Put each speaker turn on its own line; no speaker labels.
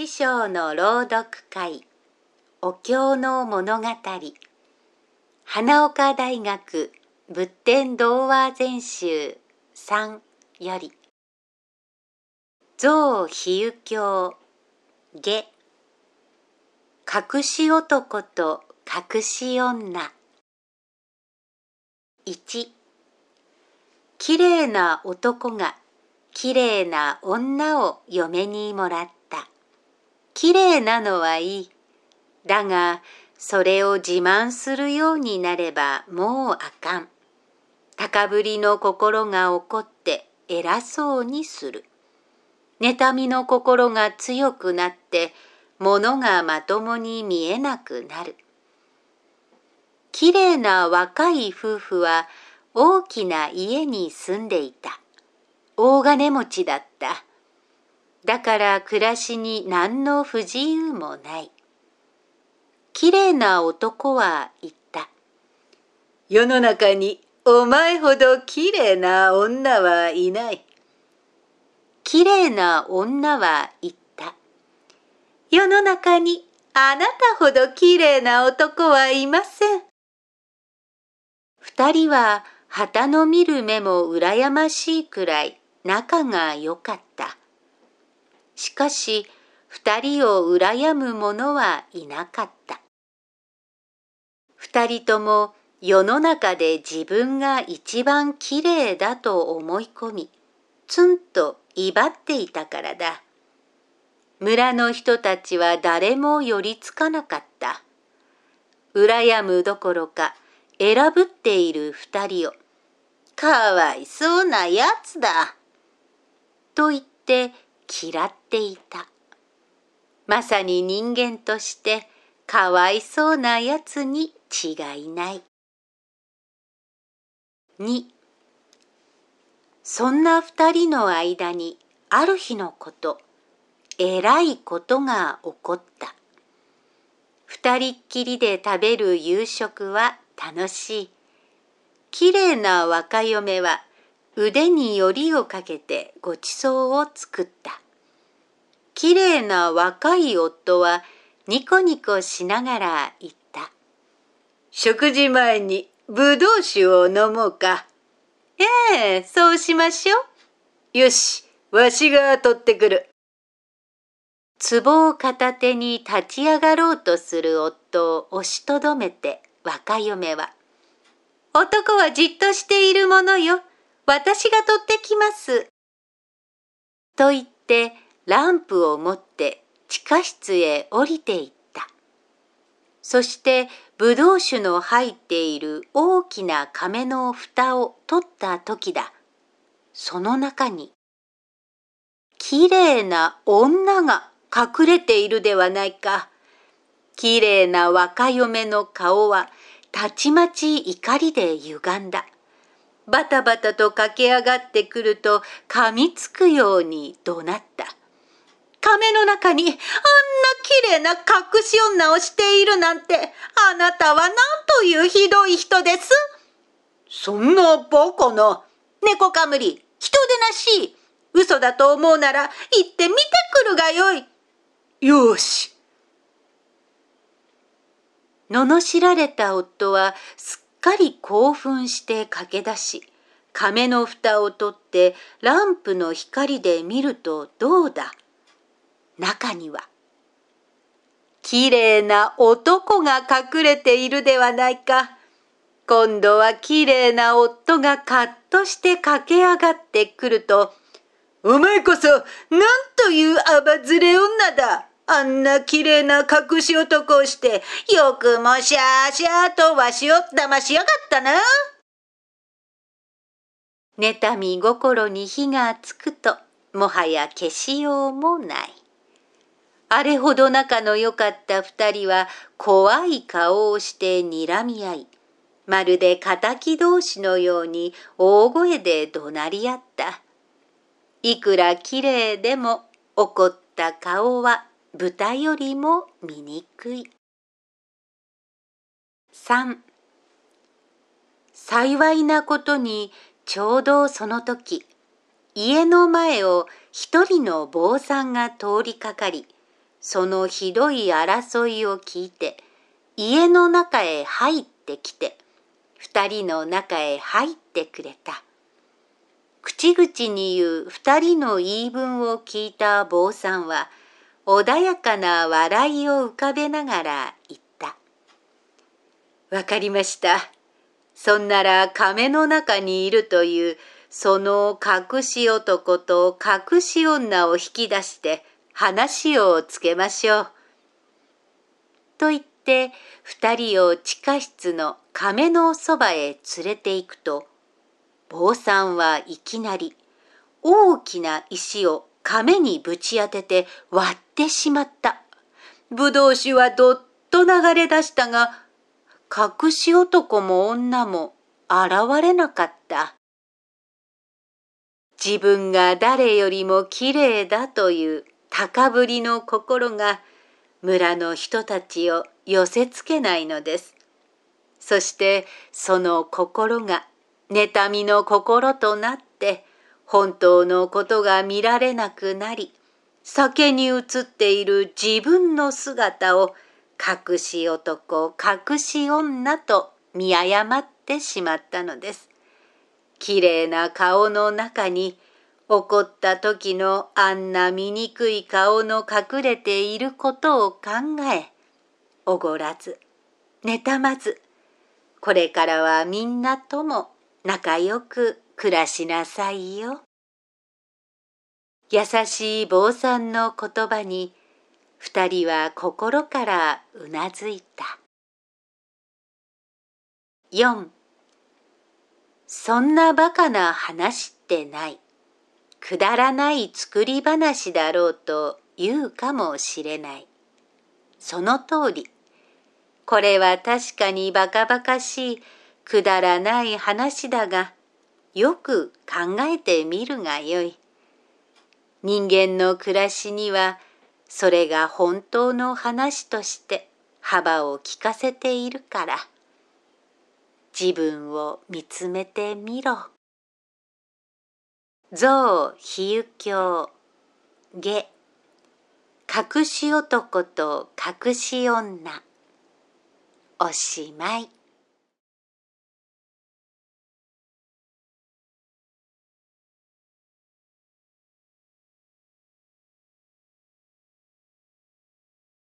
師匠の朗読会お経の物語花岡大学仏典童話全集3より。象比喩経下隠し男と隠し女。1きれいな男がきれいな女を嫁にもらった。きれいなのはいい。だがそれを自慢するようになればもうあかん。高ぶりの心が起こって偉そうにする。妬みの心が強くなって物がまともに見えなくなる。きれいな若い夫婦は大きな家に住んでいた。大金持ちだった。だから暮らしに何の不自由もない。きれいな男は言った。世の中にお前ほどきれいな女はいない。きれいな女は言った。世の中にあなたほどきれいな男はいません。二人は旗の見る目も羨ましいくらい仲が良かった。しかし、二人を羨む者はいなかった。二人とも世の中で自分が一番きれいだと思い込み、つんと威張っていたからだ。村の人たちは誰も寄りつかなかった。羨むどころか、選ぶっている二人を、かわいそうなやつだ。と言って嫌っていた。まさに人間としてかわいそうなやつに違いない。2そんな二人の間にある日のこと、えらいことが起こった。二人っきりで食べる夕食は楽しい。きれいな若嫁は腕によりをかけてごちそうを作った。きれいな若い夫はニコニコしながら言った。食事前にぶどう酒を飲もうか。ええ、そうしましょう。よし、わしが取ってくる。壺を片手に立ち上がろうとする夫を押しとどめて若嫁は、男はじっとしているものよ。私が取ってきます。と言ってランプを持って地下室へ降りていった。そしてぶどう酒の入っている大きな亀の蓋を取った時だ。その中に、きれいな女が隠れているではないか。きれいな若嫁の顔はたちまち怒りで歪んだ。バタバタと駆け上がってくると噛みつくように怒鳴った。亀の中にあんな綺麗な隠し女をしているなんて、あなたは何というひどい人です。そんなバカな。猫かむり、人でなし。嘘だと思うなら行ってみてくるがよい。よし。罵られた夫はすかり興奮して駆け出し、亀の蓋を取ってランプの光で見るとどうだ？中には、きれいな男が隠れているではないか。今度はきれいな夫がカッとして駆け上がってくると、お前こそ、なんというあばずれ女だ？あんな綺麗な隠し男をして、よくもしゃーしゃーとわしを騙しやがったな。妬み心に火がつくと、もはや消しようもない。あれほど仲の良かった二人は怖い顔をして睨み合い、まるで敵同士のように大声で怒鳴り合った。いくらきれいでも怒った顔は豚よりも醜い。3幸いなことにちょうどその時家の前を一人の坊さんが通りかかりそのひどい争いを聞いて家の中へ入ってきて二人の中へ入ってくれた。口々に言う二人の言い分を聞いた坊さんは穏やかな笑いを浮かべながら言った。わかりました。そんなら亀の中にいるというその隠し男と隠し女を引き出して話をつけましょう。と言って二人を地下室の亀のそばへ連れて行くと坊さんはいきなり大きな石を亀にぶち当てて割ってしまった。ぶどう酒はどっと流れ出したが隠し男も女も現れなかった。自分が誰よりも綺麗だという高ぶりの心が村の人たちを寄せつけないのです。そしてその心が妬みの心となって本当のことが見られなくなり酒に映っている自分の姿を隠し男隠し女と見誤ってしまったのです。きれいな顔の中に怒った時のあんな醜い顔の隠れていることを考え、おごらず、妬まず、これからはみんなとも仲良く暮らしなさいよ。優しい坊さんの言葉に二人は心からうなずいた。4そんなバカな話ってない。くだらない作り話だろうと言うかもしれない。その通り。これは確かにバカバカしいくだらない話だが、よく考えてみるがよい。人間の暮らしにはそれが本当の話として幅を利かせているから自分を見つめてみろ。象比喩鏡下隠し男と隠し女おしまい。